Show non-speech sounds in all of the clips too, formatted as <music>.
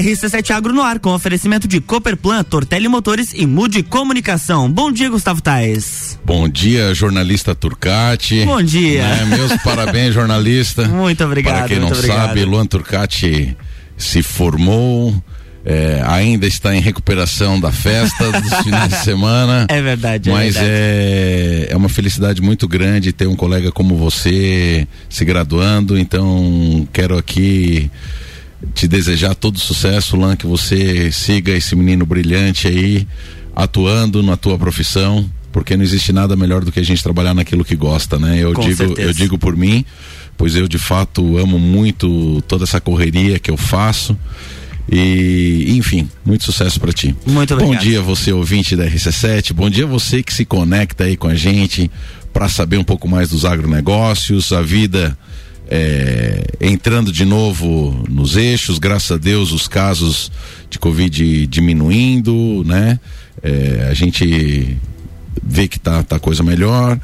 RC7 Agro no ar com oferecimento de Cooperplan, Tortelli Motores e Mude Comunicação. Bom dia, Gustavo Tais. Bom dia, jornalista Turcati. Bom dia. É, meus <laughs> parabéns, jornalista. Muito obrigado. Para quem não sabe, Luan Turcati se formou, é, ainda está em recuperação da festa <laughs> dos finais de semana. É verdade. É mas verdade. É, é uma felicidade muito grande ter um colega como você se graduando. Então, quero aqui te desejar todo sucesso, Lan, que você siga esse menino brilhante aí, atuando na tua profissão, porque não existe nada melhor do que a gente trabalhar naquilo que gosta, né? Eu Com digo, certeza. eu digo por mim, pois eu de fato amo muito toda essa correria que eu faço. E, enfim, muito sucesso para ti. Muito Bom obrigado. dia, você ouvinte da RC7. Bom dia, você que se conecta aí com a gente para saber um pouco mais dos agronegócios, a vida é, entrando de novo nos eixos, graças a Deus os casos de Covid diminuindo, né? É, a gente vê que tá, tá coisa melhor.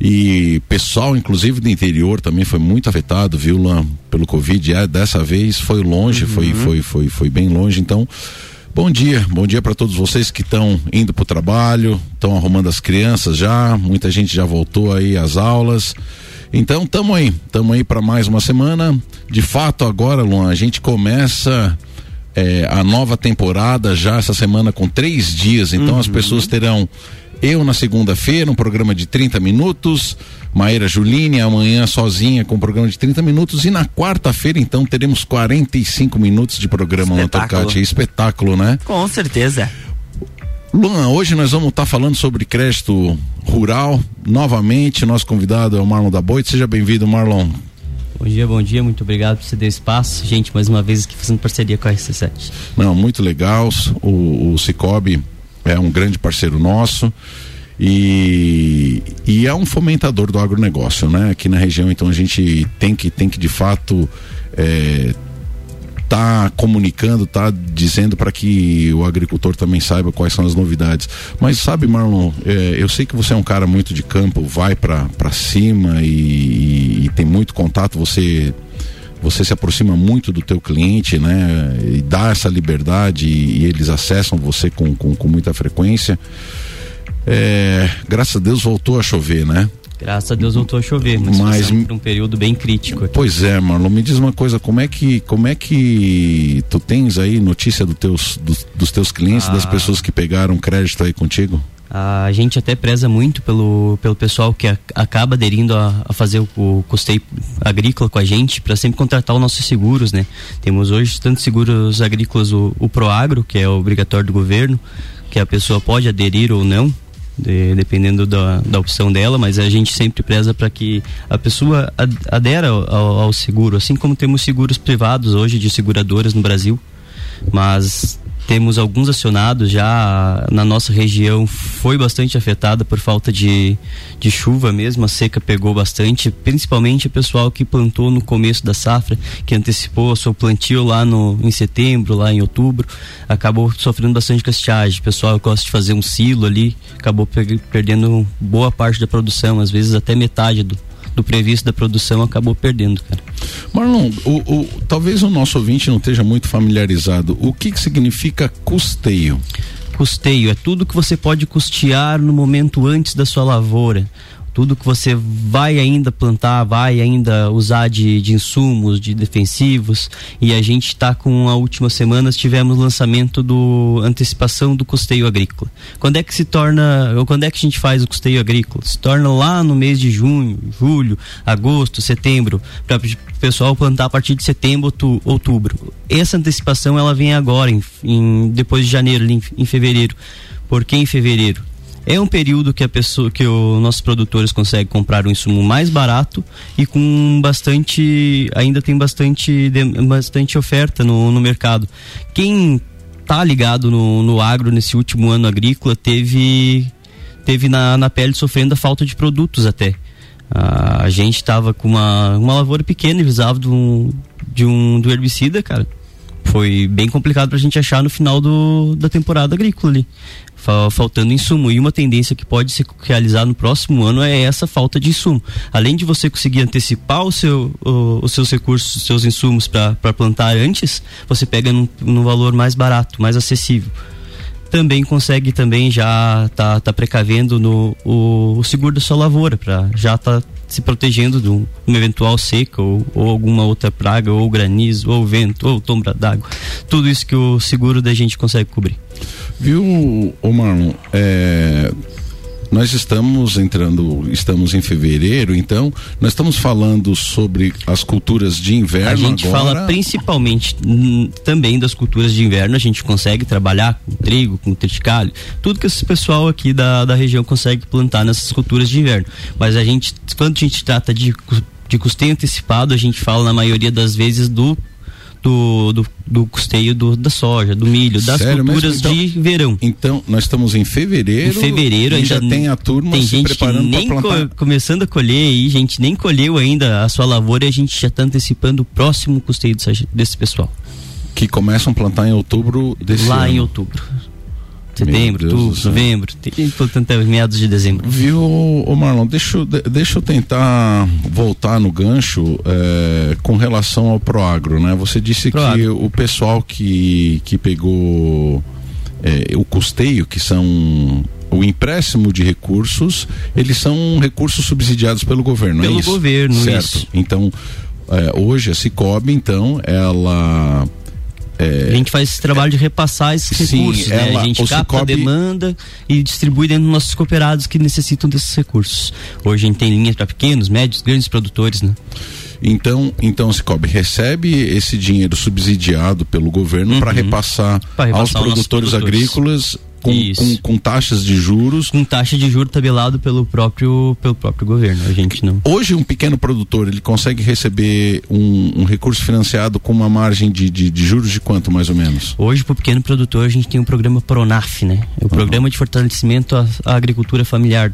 E pessoal, inclusive do interior, também foi muito afetado, viu, Lan, pelo Covid. É, dessa vez foi longe, foi, foi, foi, foi bem longe. Então, bom dia, bom dia para todos vocês que estão indo para o trabalho, estão arrumando as crianças já. Muita gente já voltou aí às aulas. Então, tamo aí, tamo aí para mais uma semana. De fato, agora, Luan, a gente começa é, a nova temporada já essa semana com três dias. Então, as pessoas terão eu na segunda-feira, um programa de 30 minutos. Maíra Juline amanhã sozinha com um programa de 30 minutos. E na quarta-feira, então, teremos 45 minutos de programa no. Tocate. Espetáculo, né? Com certeza. Luan, hoje nós vamos estar falando sobre crédito rural. Novamente, nosso convidado é o Marlon da Boite. Seja bem-vindo, Marlon. Bom dia, bom dia, muito obrigado por ceder espaço. Gente, mais uma vez aqui fazendo parceria com a RC7. Não, muito legal. O, o Cicobi é um grande parceiro nosso e, e é um fomentador do agronegócio, né? Aqui na região, então a gente tem que, tem que de fato é, tá comunicando, tá dizendo para que o agricultor também saiba quais são as novidades. Mas sabe, Marlon, é, eu sei que você é um cara muito de campo, vai para cima e, e, e tem muito contato, você você se aproxima muito do teu cliente, né? E dá essa liberdade e, e eles acessam você com, com, com muita frequência. É, graças a Deus voltou a chover, né? Graças a Deus voltou a chover, mas, Mas- um período bem crítico aqui. Pois é, Marlon, me diz uma coisa, como é que como é que tu tens aí notícia do teus, dos, dos teus clientes, Ah. das pessoas que pegaram crédito aí contigo? A gente até preza muito pelo, pelo pessoal que a- acaba aderindo a, a fazer o, o custeio agrícola com a gente para sempre contratar os nossos seguros, né? Temos hoje tanto seguros agrícolas o, o Proagro, que é obrigatório do governo, que a pessoa pode aderir ou não, de- dependendo da, da opção dela, mas a gente sempre preza para que a pessoa ad- adera ao- ao seguro, assim como temos seguros privados hoje de seguradoras no Brasil, mas temos alguns acionados já na nossa região foi bastante afetada por falta de, de chuva mesmo, a seca pegou bastante, principalmente o pessoal que plantou no começo da safra, que antecipou o seu plantio lá no, em setembro, lá em outubro, acabou sofrendo bastante estiagem. O pessoal gosta de fazer um silo ali, acabou pe- perdendo boa parte da produção, às vezes até metade do, do previsto da produção acabou perdendo, cara. Marlon, o, o- talvez o nosso ouvinte não esteja muito familiarizado. O que, que significa custeio? Custeio é tudo que você pode custear no momento antes da sua lavoura. Tudo que você vai ainda plantar, vai ainda usar de, de insumos, de defensivos. E a gente está com a última semana, tivemos lançamento do antecipação do custeio agrícola. Quando é que se torna, ou quando é que a gente faz o custeio agrícola? Se torna lá no mês de junho, julho, agosto, setembro, para o pessoal plantar a partir de setembro, outu- outubro. Essa antecipação ela vem agora, em, em- depois de janeiro, em, em fevereiro. Por que em fevereiro? É um período que a pessoa, que os nossos produtores conseguem comprar um insumo mais barato e com bastante, ainda tem bastante, bastante oferta no, no mercado. Quem tá ligado no, no agro nesse último ano agrícola teve, teve na, na pele sofrendo a falta de produtos até. A gente estava com uma, uma lavoura pequena e precisava de um, de um do herbicida, cara. Foi bem complicado para a gente achar no final do, da temporada agrícola ali faltando insumo. E uma tendência que pode se realizar no próximo ano é essa falta de insumo. Além de você conseguir antecipar o seu, o, os seus recursos, os seus insumos para plantar antes, você pega num, num valor mais barato, mais acessível também consegue também já tá, tá precavendo no o, o seguro da sua lavoura para já tá se protegendo de um, uma eventual seca ou, ou, alguma outra praga ou granizo ou vento ou tombra d'água. Tudo isso que o seguro da gente consegue cobrir. Viu o Marlon é, nós estamos entrando, estamos em fevereiro, então nós estamos falando sobre as culturas de inverno. A gente agora. fala principalmente também das culturas de inverno. A gente consegue trabalhar com trigo, com triticalho, tudo que esse pessoal aqui da, da região consegue plantar nessas culturas de inverno. Mas a gente, quando a gente trata de de custeio antecipado, a gente fala na maioria das vezes do do, do, do custeio do, da soja, do milho, das Sério, culturas então, de verão. Então, nós estamos em fevereiro. Em fevereiro ainda já tem a turma tem gente preparando nem co começando a colher aí, gente nem colheu ainda a sua lavoura e a gente já está antecipando o próximo custeio desse, desse pessoal. Que começam a plantar em outubro desse Lá ano. em outubro setembro, outubro, novembro, tem meados de dezembro. Viu, ô Marlon, deixa, eu, deixa eu tentar voltar no gancho é, com relação ao Proagro, né? Você disse Proagro. que o pessoal que, que pegou é, o custeio, que são o empréstimo de recursos, eles são recursos subsidiados pelo governo, pelo é isso? governo, certo. Isso. Então, é, hoje a Cicobi, então, ela é... A gente faz esse trabalho de repassar esses Sim, recursos, né? A gente capta Cicobi... a demanda e distribui dentro dos nossos cooperados que necessitam desses recursos. Hoje a gente tem linhas para pequenos, médios, grandes produtores, né? Então, então o Cicobi recebe esse dinheiro subsidiado pelo governo uhum. para repassar, repassar, aos produtores, produtores agrícolas com, com, com, taxas de juros. Com taxa de juros tabelado pelo próprio, pelo próprio governo. A gente não. Hoje, um pequeno produtor ele consegue receber um, um recurso financiado com uma margem de, de, de, juros de quanto, mais ou menos? Hoje, para o pequeno produtor, a gente tem um programa Pronaf, né? É o uhum. Programa de Fortalecimento à, à Agricultura Familiar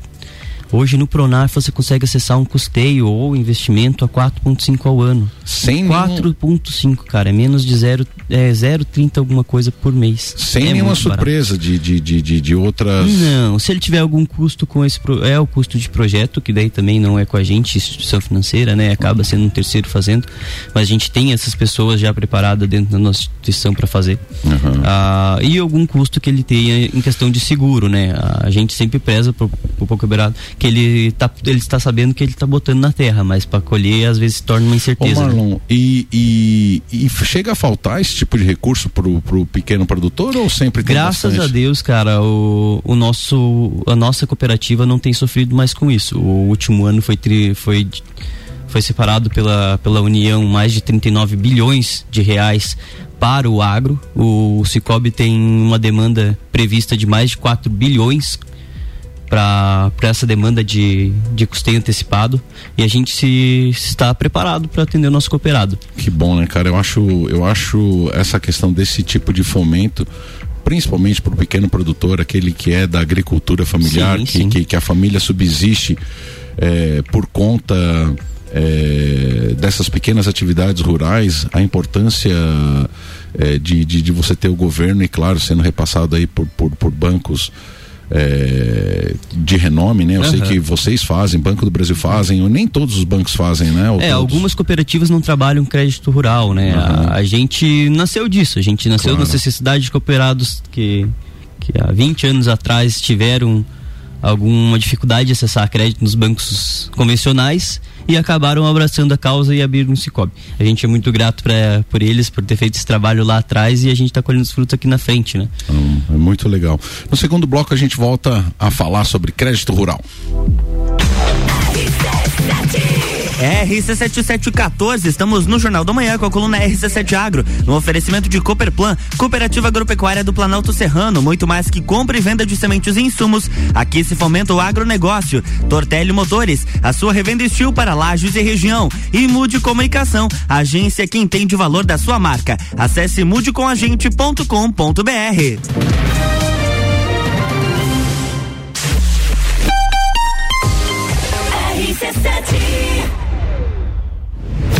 Hoje no Pronar você consegue acessar um custeio ou investimento a 4,5 ao ano. Sem 4,5, cara. É menos de 0,30 é 0,30 alguma coisa por mês. Sem é nenhuma surpresa de, de, de, de, outras. Não, se ele tiver algum custo com esse. É o custo de projeto, que daí também não é com a gente, instituição financeira, né? Acaba sendo um terceiro fazendo. Mas a gente tem essas pessoas já preparadas dentro da nossa instituição para fazer. Uhum. Ah, e algum custo que ele tenha em questão de seguro, né? A gente sempre preza pro, pro pouco beirado que ele tá, ele está sabendo que ele está botando na terra, mas para colher às vezes se torna uma incerteza. Ô Marlon, né? e, e, e, chega a faltar esse tipo de recurso pro, pro pequeno produtor ou sempre tem Graças bastante? a Deus, cara, o, o nosso, a nossa cooperativa não tem sofrido mais com isso. O último ano foi, tri, foi foi separado pela, pela União mais de 39 bilhões de reais para o agro. O Cicobi tem uma demanda prevista de mais de 4 bilhões para essa demanda de, de custeio antecipado e a gente se, está preparado para atender o nosso cooperado. Que bom, né, cara? Eu acho, eu acho essa questão desse tipo de fomento principalmente para o pequeno produtor, aquele que é da agricultura familiar, sim, que, sim. Que, que, a família subsiste é, por conta é, dessas pequenas atividades rurais, a importância é, de, de, de, você ter o governo e, claro, sendo repassado aí por, por, por bancos é, de renome, né? Eu uhum. sei que vocês fazem, Banco do Brasil fazem, ou nem todos os bancos fazem, né? Ou é, todos. algumas cooperativas não trabalham crédito rural, né? Uhum. A, a, gente nasceu disso, a gente nasceu claro. necessidade de cooperados que, que há 20 anos atrás tiveram alguma dificuldade de acessar crédito nos bancos convencionais e acabaram abraçando a causa e abriram um Cicobi. A gente é muito grato pra, por eles, por ter feito esse trabalho lá atrás e a gente está colhendo os frutos aqui na frente, né? Hum, é muito legal. No segundo bloco a gente volta a falar sobre crédito rural. RC7714, estamos no Jornal da Manhã com a coluna RC7 Agro, no oferecimento de Cooperplan, Cooperativa Agropecuária do Planalto Serrano, muito mais que compra e venda de sementes e insumos. Aqui se fomenta o agronegócio. Tortelli Motores, a sua revenda estil para lajes e região. E Mude Comunicação, agência que entende o valor da sua marca. Acesse mudecomagente.com.br.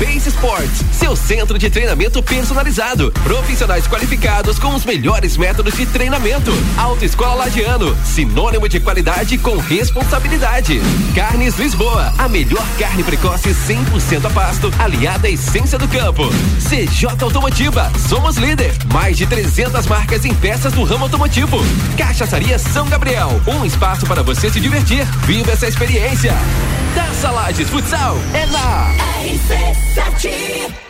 Base Sports, seu centro de treinamento personalizado. Profissionais qualificados com os melhores métodos de treinamento. Autoescola Lagiano, sinônimo de qualidade com responsabilidade. Carnes Lisboa, a melhor carne precoce 100% a pasto, aliada à essência do campo. CJ Automotiva, somos líder. Mais de 300 marcas em peças do ramo automotivo. Cachaçaria São Gabriel, um espaço para você se divertir. Viva essa experiência. Taça Lages Futsal é na RC7.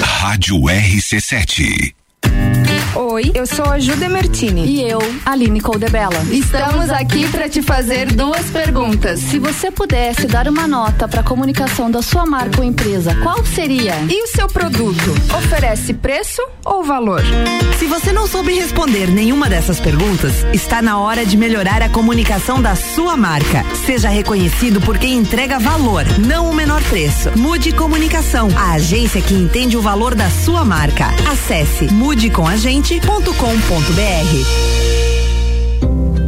Rádio RC7. Oi, eu sou a Jude Martini. E eu, Aline Coldebella. Estamos aqui para te fazer duas perguntas. Se você pudesse dar uma nota para a comunicação da sua marca ou empresa, qual seria? E o seu produto? Oferece preço ou valor? Se você não soube responder nenhuma dessas perguntas, está na hora de melhorar a comunicação da sua marca. Seja reconhecido por quem entrega valor, não o menor preço. Mude Comunicação, a agência que entende o valor da sua marca. Acesse mudecomagente.com.br.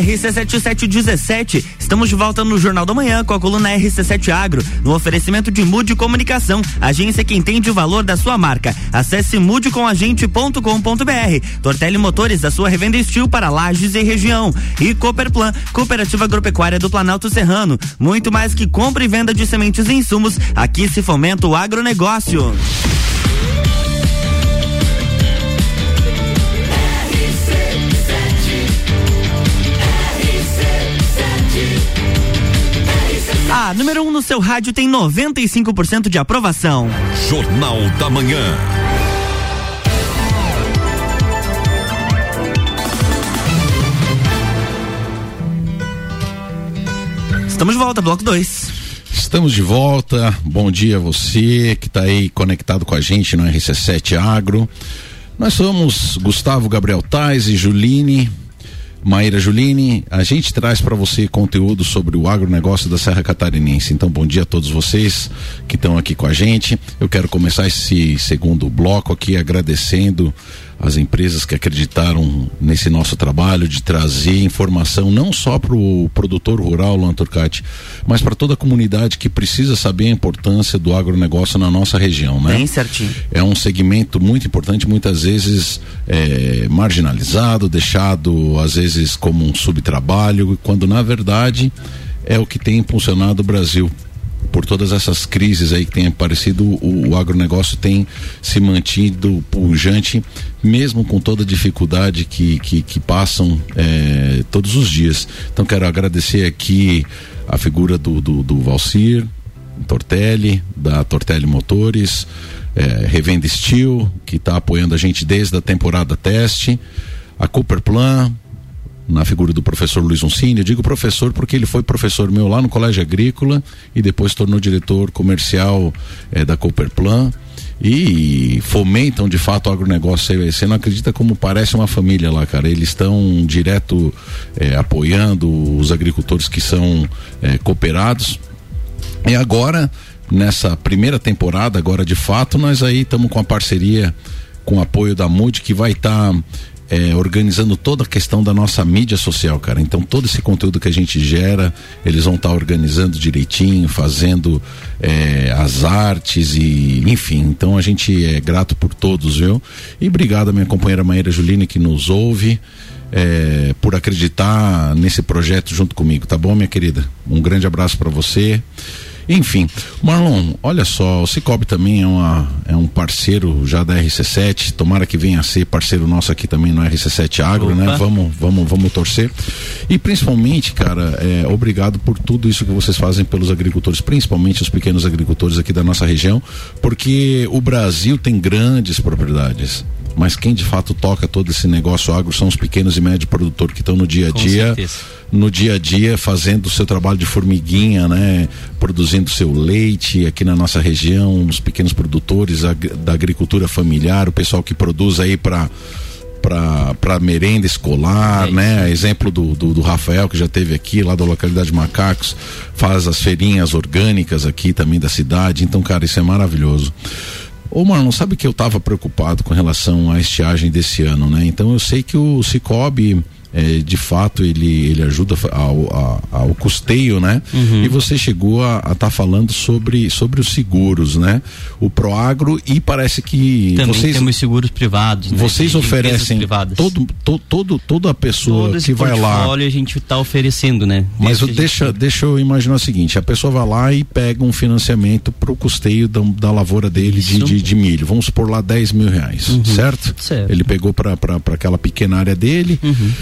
RC7717. Estamos de volta no Jornal da Manhã com a coluna RC7 Agro, no oferecimento de Mude Comunicação, agência que entende o valor da sua marca. Acesse mudecomagente.com.br. Tortelli Motores, a sua revenda estilo para lajes e região. E Cooperplan, Cooperativa Agropecuária do Planalto Serrano. Muito mais que compra e venda de sementes e insumos, aqui se fomenta o agronegócio. A número 1 um no seu rádio tem 95% de aprovação. Jornal da Manhã. Estamos de volta, bloco 2. Estamos de volta. Bom dia a você que está aí conectado com a gente no RC7 Agro. Nós somos Gustavo Gabriel Tais e Juline Maíra Juline, a gente traz para você conteúdo sobre o agronegócio da Serra Catarinense. Então, bom dia a todos vocês que estão aqui com a gente. Eu quero começar esse segundo bloco aqui agradecendo as empresas que acreditaram nesse nosso trabalho de trazer informação não só para o produtor rural, Luan Turcati, mas para toda a comunidade que precisa saber a importância do agronegócio na nossa região, né? Bem certinho. É um segmento muito importante, muitas vezes é, marginalizado, deixado às vezes como um subtrabalho, quando na verdade é o que tem impulsionado o Brasil por todas essas crises aí que tem aparecido, o, o agronegócio tem se mantido pujante, mesmo com toda a dificuldade que, que, que passam é, todos os dias. Então quero agradecer aqui a figura do, do, do Valcir Tortelli, da Tortelli Motores, é, Revenda Steel, que está apoiando a gente desde a temporada teste, a Cooperplan, na figura do professor Luiz Uncini. Eu digo professor porque ele foi professor meu lá no Colégio Agrícola e depois tornou diretor comercial eh, da Cooperplan e fomentam de fato o agronegócio. Você não acredita como parece uma família lá, cara. Eles estão direto eh, apoiando os agricultores que são eh, cooperados. E agora, nessa primeira temporada, agora de fato, nós aí estamos com a parceria com o apoio da MUD que vai estar tá é, organizando toda a questão da nossa mídia social, cara. Então todo esse conteúdo que a gente gera, eles vão estar tá organizando direitinho, fazendo é, as artes e enfim. Então a gente é grato por todos, viu? E obrigado a minha companheira Maíra Juline que nos ouve. É, por acreditar nesse projeto junto comigo, tá bom, minha querida? Um grande abraço para você. Enfim, Marlon, olha só, o Cicobi também é, uma, é um parceiro já da RC7, tomara que venha a ser parceiro nosso aqui também no RC7 Agro, né? Opa. né? Vamos, vamos, vamos torcer. E principalmente, cara, é, obrigado por tudo isso que vocês fazem pelos agricultores, principalmente os pequenos agricultores aqui da nossa região, porque o Brasil tem grandes propriedades mas quem de fato toca todo esse negócio agro são os pequenos e médios produtores que estão no dia a dia, no dia a dia fazendo o seu trabalho de formiguinha, né, produzindo seu leite aqui na nossa região, os pequenos produtores da agricultura familiar, o pessoal que produz aí para para merenda escolar, é né? Exemplo do, do, do, Rafael que já teve aqui lá da localidade de Macacos, faz as feirinhas orgânicas aqui também da cidade. Então, cara, isso é maravilhoso. Ô Marlon, sabe que eu estava preocupado com relação à estiagem desse ano, né? Então eu sei que o Cicobi é, de fato ele, ele ajuda ao, ao, ao custeio, né? Uhum. E você chegou a estar tá falando sobre, sobre os seguros, né? O Proagro e parece que Também vocês temos seguros privados. Né? Vocês oferecem todo, todo, todo, toda a pessoa todo que vai lá. a gente está oferecendo, né? Mas deixa, gente... deixa eu imaginar o seguinte: a pessoa vai lá e pega um financiamento para o custeio da, da lavoura dele de, de, de, milho. Vamos supor lá 10 mil reais, uhum. certo? certo? Ele pegou para aquela pequena área dele. Uhum.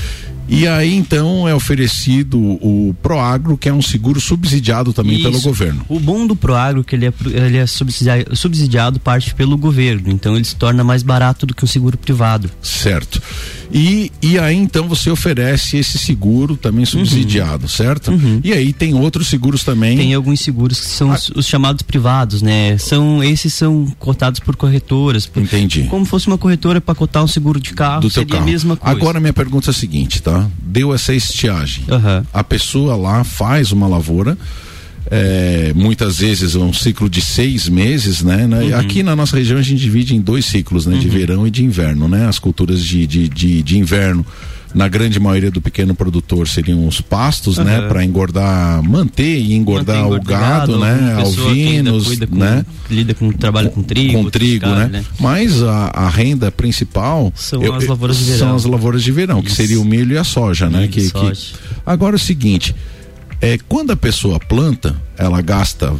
E aí então é oferecido o Proagro, que é um seguro subsidiado também Isso. pelo governo. O bom do Proagro é que ele é, ele é subsidiado, subsidiado parte pelo governo, então ele se torna mais barato do que um seguro privado. Certo. E, e aí então você oferece esse seguro também subsidiado, uhum. certo? Uhum. E aí tem outros seguros também. Tem alguns seguros que são ah. os, os, chamados privados, né? São esses são cotados por corretoras. Por, Entendi. Como fosse uma corretora para cotar um seguro de carro, Do seria carro. a mesma coisa. Agora minha pergunta é a seguinte, tá? Deu essa estiagem. Uhum. A pessoa lá faz uma lavoura é, muitas vezes um ciclo de seis meses, né? Uhum. Aqui na nossa região a gente divide em dois ciclos, né? De uhum. verão e de inverno, né? As culturas de, de, de, de, inverno, na grande maioria do pequeno produtor seriam os pastos, uhum. né? Para engordar, manter e engordar o gado, né? Alvinos, com, né? Lida com trabalho com trigo. Com trigo, né? né? Mas a, a, renda principal são eu, as lavouras de verão. São as lavouras de verão, Isso. que seria o milho e a soja, né? Milho, que, soja. que... Agora é o seguinte, é, quando a pessoa planta, ela gasta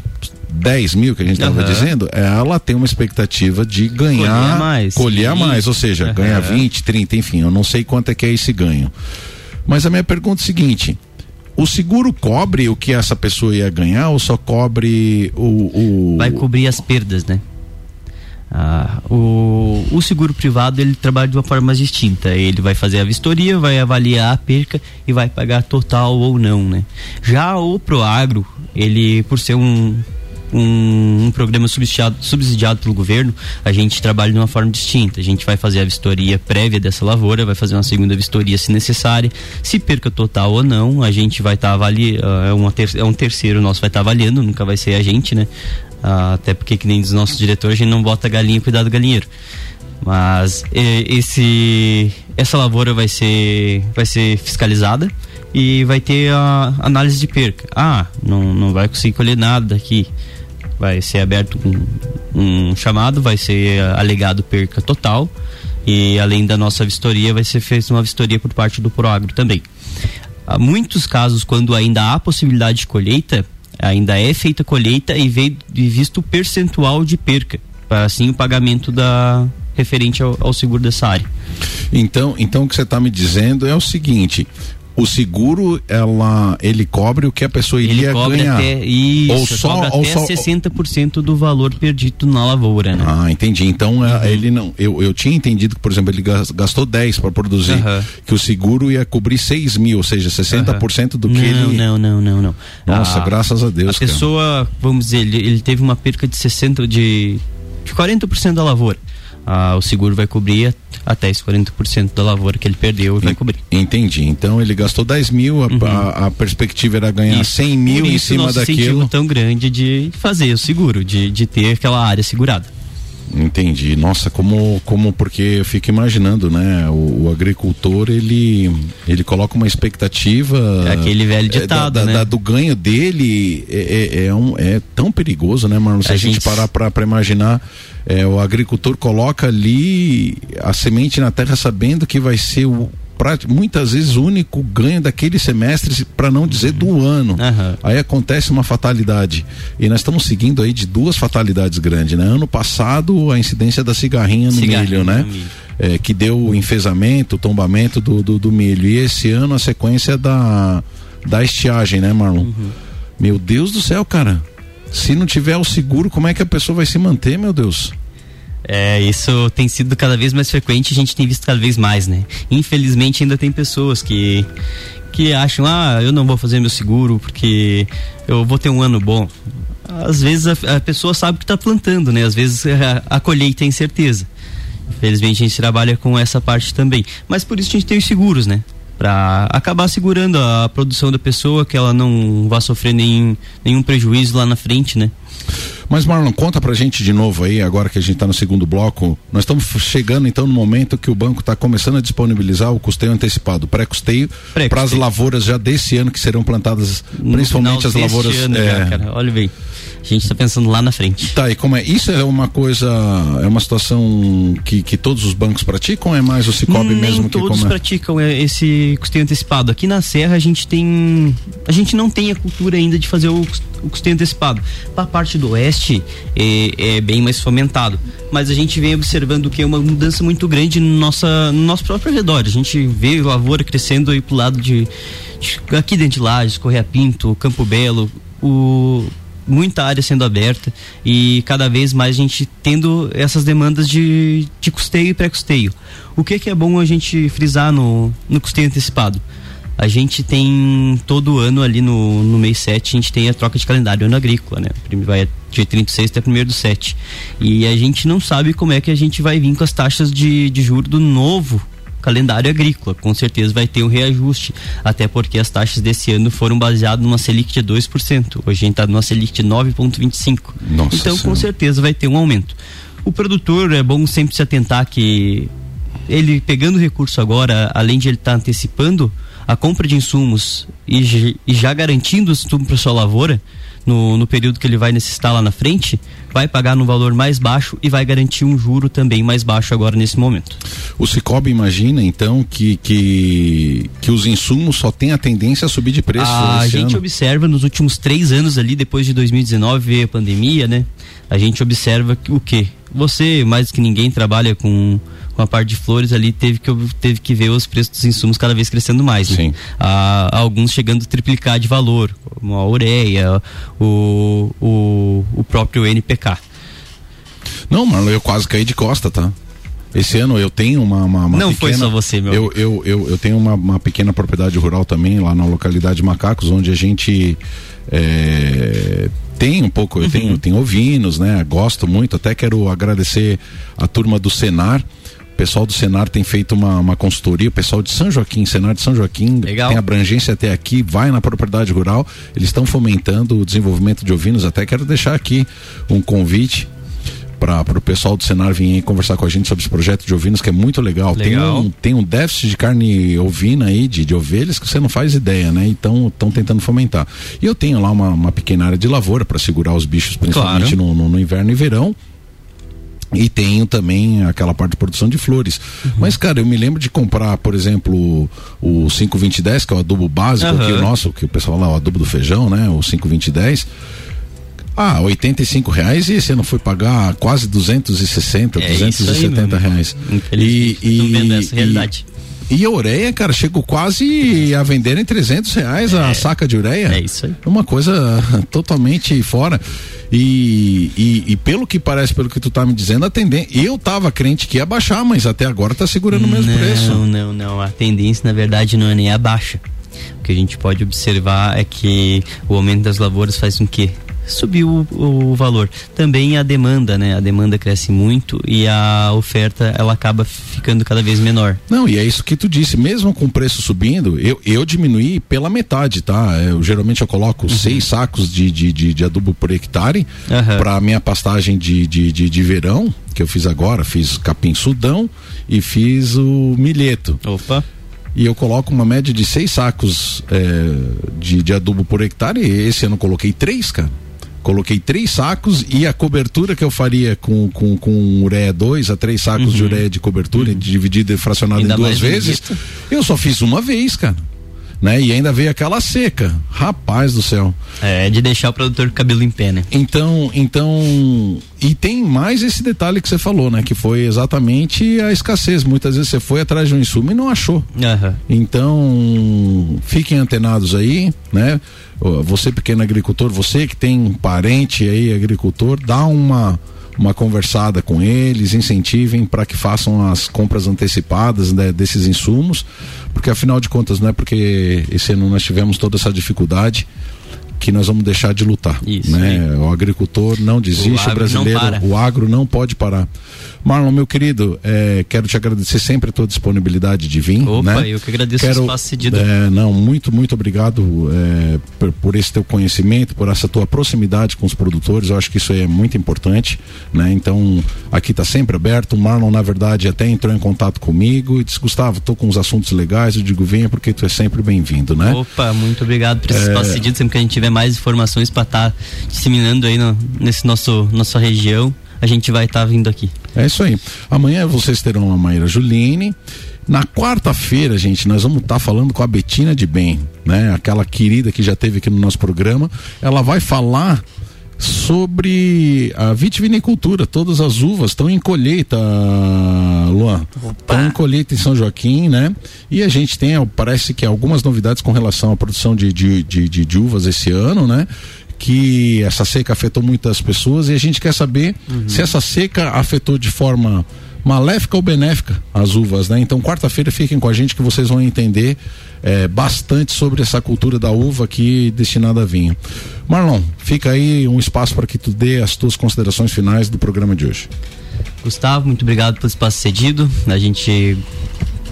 10 mil que a gente estava uhum. dizendo, ela tem uma expectativa de ganhar, colher mais, colher mais ou seja, uhum. ganhar 20, 30, enfim, eu não sei quanto é que é esse ganho. Mas a minha pergunta é a seguinte: o seguro cobre o que essa pessoa ia ganhar ou só cobre o. o... Vai cobrir as perdas, né? Ah, o, o, seguro privado ele trabalha de uma forma mais distinta. Ele vai fazer a vistoria, vai avaliar a perca e vai pagar total ou não, né? Já o Proagro, ele por ser um, um, um, programa subsidiado, subsidiado pelo governo, a gente trabalha de uma forma distinta. A gente vai fazer a vistoria prévia dessa lavoura, vai fazer uma segunda vistoria se necessária. Se perca total ou não, a gente vai estar tá avaliando, é, é um terceiro nosso vai estar tá avaliando, nunca vai ser a gente, né? Ah, até porque, que nem dos nossos diretores, a gente não bota galinha cuidar do galinheiro. Mas esse, essa lavoura vai ser, vai ser fiscalizada e vai ter a análise de perca. Ah, não, não vai conseguir colher nada daqui. Vai ser aberto um, um chamado, vai ser alegado perca total e além da nossa vistoria vai ser feita uma vistoria por parte do Proagro também. Há muitos casos quando ainda há possibilidade de colheita, ainda é feita colheita e visto o percentual de perca, para assim o pagamento da referente ao, ao seguro dessa área. Então, então o que você está me dizendo é o seguinte: o seguro ela ele cobre o que a pessoa iria ele ganhar. Até, isso, ou só ou até só, 60% do valor perdido na lavoura, né? Ah, entendi. Então é, uhum. ele não eu, eu tinha entendido que, por exemplo, ele gastou 10 para produzir, uhum. que o seguro ia cobrir 6 mil, ou seja, 60% uhum. do que não, ele. Não, não, não, não. Nossa, ah, graças a Deus. A cara. pessoa, vamos dizer, ele, ele teve uma perca de 60 de, de 40% da lavoura ah, o seguro vai cobrir até esse 40% da lavoura que ele perdeu e vai cobrir. Entendi. Então ele gastou 10 mil, a, uhum. a, a perspectiva era ganhar isso. 100 mil em cima daquilo. tão grande de fazer o seguro, de, de ter aquela área segurada. Entendi. Nossa, como, como porque eu fico imaginando, né? O, o agricultor ele ele coloca uma expectativa. É aquele velho ditado, é, da, né? Da, do ganho dele é, é, é, um, é tão perigoso, né, Marlon? Se a, a gente, gente parar para imaginar, é, o agricultor coloca ali a semente na terra sabendo que vai ser o muitas vezes o único ganho daquele semestre, para não dizer do ano. Uhum. Aí acontece uma fatalidade. E nós estamos seguindo aí de duas fatalidades grandes, né? Ano passado, a incidência da cigarrinha no milho, né? milho. É, que deu o enfesamento, o tombamento do, do, do, milho. E esse ano a sequência da, da estiagem, né, Marlon? Uhum. Meu Deus do céu, cara. Se não tiver o seguro, como é que a pessoa vai se manter, meu Deus? É, isso tem sido cada vez mais frequente, a gente tem visto cada vez mais, né? Infelizmente ainda tem pessoas que que acham, ah, eu não vou fazer meu seguro porque eu vou ter um ano bom. Às vezes a, a pessoa sabe que está plantando, né? Às vezes a, a colheita é incerteza. Infelizmente a gente trabalha com essa parte também. Mas por isso a gente tem os seguros, né? Para acabar segurando a produção da pessoa, que ela não vá sofrer nenhum, nenhum prejuízo lá na frente, né? Mas Marlon, conta pra gente de novo aí, agora que a gente está no segundo bloco. Nós estamos chegando então no momento que o banco está começando a disponibilizar o custeio antecipado, pré-custeio, pré para as lavouras já desse ano que serão plantadas, no principalmente as lavouras. Ano, é... já, cara, olha bem. A gente está pensando lá na frente. Tá, e como é? Isso é uma coisa, é uma situação que, que todos os bancos praticam ou é mais o Cicobi mesmo que todos é? praticam esse custeio antecipado. Aqui na Serra a gente tem, a gente não tem a cultura ainda de fazer o, o custeio antecipado. Para a parte do oeste é, é, bem mais fomentado, mas a gente vem observando que é uma mudança muito grande no, nossa, no nosso próprio redor. A gente vê lavoura crescendo aí pro lado de, de aqui dentro de Lages, Correia Pinto, Campo Belo, o muita área sendo aberta e cada vez mais a gente tendo essas demandas de, de custeio e pré-custeio. O que, que é bom a gente frisar no, no custeio antecipado? A gente tem todo ano ali no, no mês 7, a gente tem a troca de calendário ano agrícola, né? Vai de 36 até 1 do 7. E a gente não sabe como é que a gente vai vir com as taxas de, de juros do novo calendário agrícola. Com certeza vai ter um reajuste, até porque as taxas desse ano foram baseadas numa Selic de 2%. Hoje a gente está numa Selic de 9,25%. Então, senhora. com certeza vai ter um aumento. O produtor é bom sempre se atentar que ele pegando o recurso agora, além de ele estar tá antecipando a compra de insumos e, e já garantindo o insumo para sua lavoura, no, no período que ele vai necessitar lá na frente, vai pagar no valor mais baixo e vai garantir um juro também mais baixo agora nesse momento. O Cicobi imagina então que, que, que os insumos só têm a tendência a subir de preço. A gente ano. observa nos últimos três anos ali, depois de 2019 veio a pandemia, né? A gente observa que, o que? Você, mais que ninguém, trabalha com com a parte de flores ali teve que, teve que ver os preços dos insumos cada vez crescendo mais. Né? Sim. Ah, alguns chegando a triplicar de valor, como a ureia, o, o, o próprio NPK. Não, Marlon, eu quase caí de costa, tá? Esse ano eu tenho uma, uma, uma Não pequena, foi só você, meu. Eu, eu, eu, eu tenho uma, uma, pequena propriedade rural também, lá na localidade de Macacos, onde a gente é, tem um pouco, eu uhum. tenho, tenho ovinos, né? Gosto muito, até quero agradecer a turma do Senar. O pessoal do Senar tem feito uma, uma consultoria, o pessoal de São Joaquim, Senar de São Joaquim, Legal. tem abrangência até aqui, vai na propriedade rural, eles estão fomentando o desenvolvimento de ovinos, até quero deixar aqui um convite para o pessoal do Senar vir conversar com a gente sobre esse projeto de ovinos, que é muito legal. legal. Tem, um, tem um déficit de carne ovina aí, de, de ovelhas, que você não faz ideia, né? Então estão tentando fomentar. E eu tenho lá uma, uma pequena área de lavoura para segurar os bichos, principalmente claro. no, no, no inverno e verão. E tenho também aquela parte de produção de flores. Uhum. Mas, cara, eu me lembro de comprar, por exemplo, o 52010, que é o adubo básico uhum. aqui, o nosso, que o pessoal lá, o adubo do feijão, né? O 52010 ah, 85 reais e você não foi pagar quase 260, é 270 aí, reais. E, e, essa realidade. E, a ureia, cara, chegou quase a vender em 300 reais é, a saca de ureia. É isso aí. Uma coisa totalmente fora. E, e, e, pelo que parece, pelo que tu tá me dizendo, a tendência. Eu tava crente que ia baixar, mas até agora tá segurando o mesmo não, preço. Não, não, não. A tendência, na verdade, não é nem a baixa. O que a gente pode observar é que o aumento das lavouras faz com que subiu o, o, valor. Também a demanda, né? A demanda cresce muito e a oferta ela acaba ficando cada vez menor. Não, e é isso que tu disse, mesmo com o preço subindo, eu, eu diminuí pela metade, tá? Eu, geralmente eu coloco uhum. seis sacos de, de, de, de, adubo por hectare uhum. para minha pastagem de, de, de, de verão, que eu fiz agora, fiz capim sudão e fiz o milheto. Opa e eu coloco uma média de seis sacos é, de, de adubo por hectare. E esse ano eu coloquei três, cara. Coloquei três sacos e a cobertura que eu faria com, com, com ureia 2 a três sacos uhum. de ureia de cobertura, uhum. dividida e fracionada em duas vezes, eu só fiz uma vez, cara né? E ainda veio aquela seca. Rapaz do céu. É, de deixar o produtor com cabelo em pé, né? Então, então, e tem mais esse detalhe que você falou, né? Que foi exatamente a escassez. Muitas vezes você foi atrás de um insumo e não achou. Uhum. Então, fiquem antenados aí, né? Você pequeno agricultor, você que tem um parente aí agricultor, dá uma uma conversada com eles, incentivem para que façam as compras antecipadas né, desses insumos, porque afinal de contas não é porque esse ano nós tivemos toda essa dificuldade que nós vamos deixar de lutar. Isso, né? O agricultor não desiste, o, o brasileiro, o agro não pode parar. Marlon, meu querido, é, quero te agradecer sempre a tua disponibilidade de vir. Opa, né? eu que agradeço quero, o espaço cedido. É, não, muito, muito obrigado é, por, por, esse teu conhecimento, por essa tua proximidade com os produtores. Eu acho que isso é muito importante, né? Então, aqui está sempre aberto. O Marlon, na verdade, até entrou em contato comigo e disse, Gustavo, estou com uns assuntos legais. Eu digo, venha porque tu é sempre bem-vindo, né? Opa, muito obrigado por esse é... espaço cedido. Sempre que a gente tiver mais informações para estar tá disseminando aí no, nesse nosso nossa região a gente vai estar tá vindo aqui. É isso aí. Amanhã vocês terão a Maíra Juline. Na quarta-feira, gente, nós vamos estar tá falando com a Betina de Bem, né? Aquela querida que já teve aqui no nosso programa. Ela vai falar sobre a vitivinicultura. Todas as uvas estão em colheita, Luan. Estão em colheita em São Joaquim, né? E a gente tem, parece que algumas novidades com relação à produção de, de, de, de uvas esse ano, né? Que essa seca afetou muitas pessoas e a gente quer saber uhum. se essa seca afetou de forma maléfica ou benéfica as uvas, né? Então quarta-feira fiquem com a gente que vocês vão entender é, bastante sobre essa cultura da uva aqui destinada a vinho. Marlon, fica aí um espaço para que tu dê as tuas considerações finais do programa de hoje. Gustavo, muito obrigado pelo espaço cedido. A gente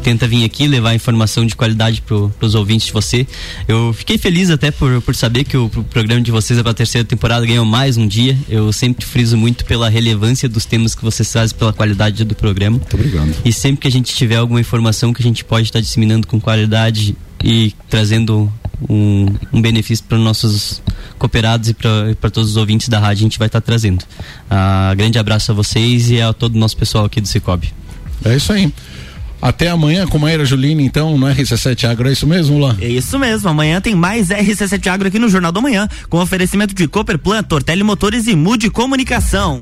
tenta vir aqui levar informação de qualidade para os ouvintes de você. Eu fiquei feliz até por, por saber que o programa de vocês é para a terceira temporada ganhou mais um dia. Eu sempre friso muito pela relevância dos temas que vocês trazem, pela qualidade do programa. Muito obrigado. E sempre que a gente tiver alguma informação que a gente pode estar disseminando com qualidade e trazendo um, um benefício para os nossos cooperados e para todos os ouvintes da rádio, a gente vai estar trazendo. Uh, grande abraço a vocês e a todo o nosso pessoal aqui do Cicobi. É isso aí. Até amanhã com Maíra Juline, então, no RC7 Agro, é isso mesmo, Lá? É isso mesmo, amanhã tem mais RC7 Agro aqui no Jornal da Manhã, com oferecimento de Cooperplan, Tortelli Motores e Mude Comunicação.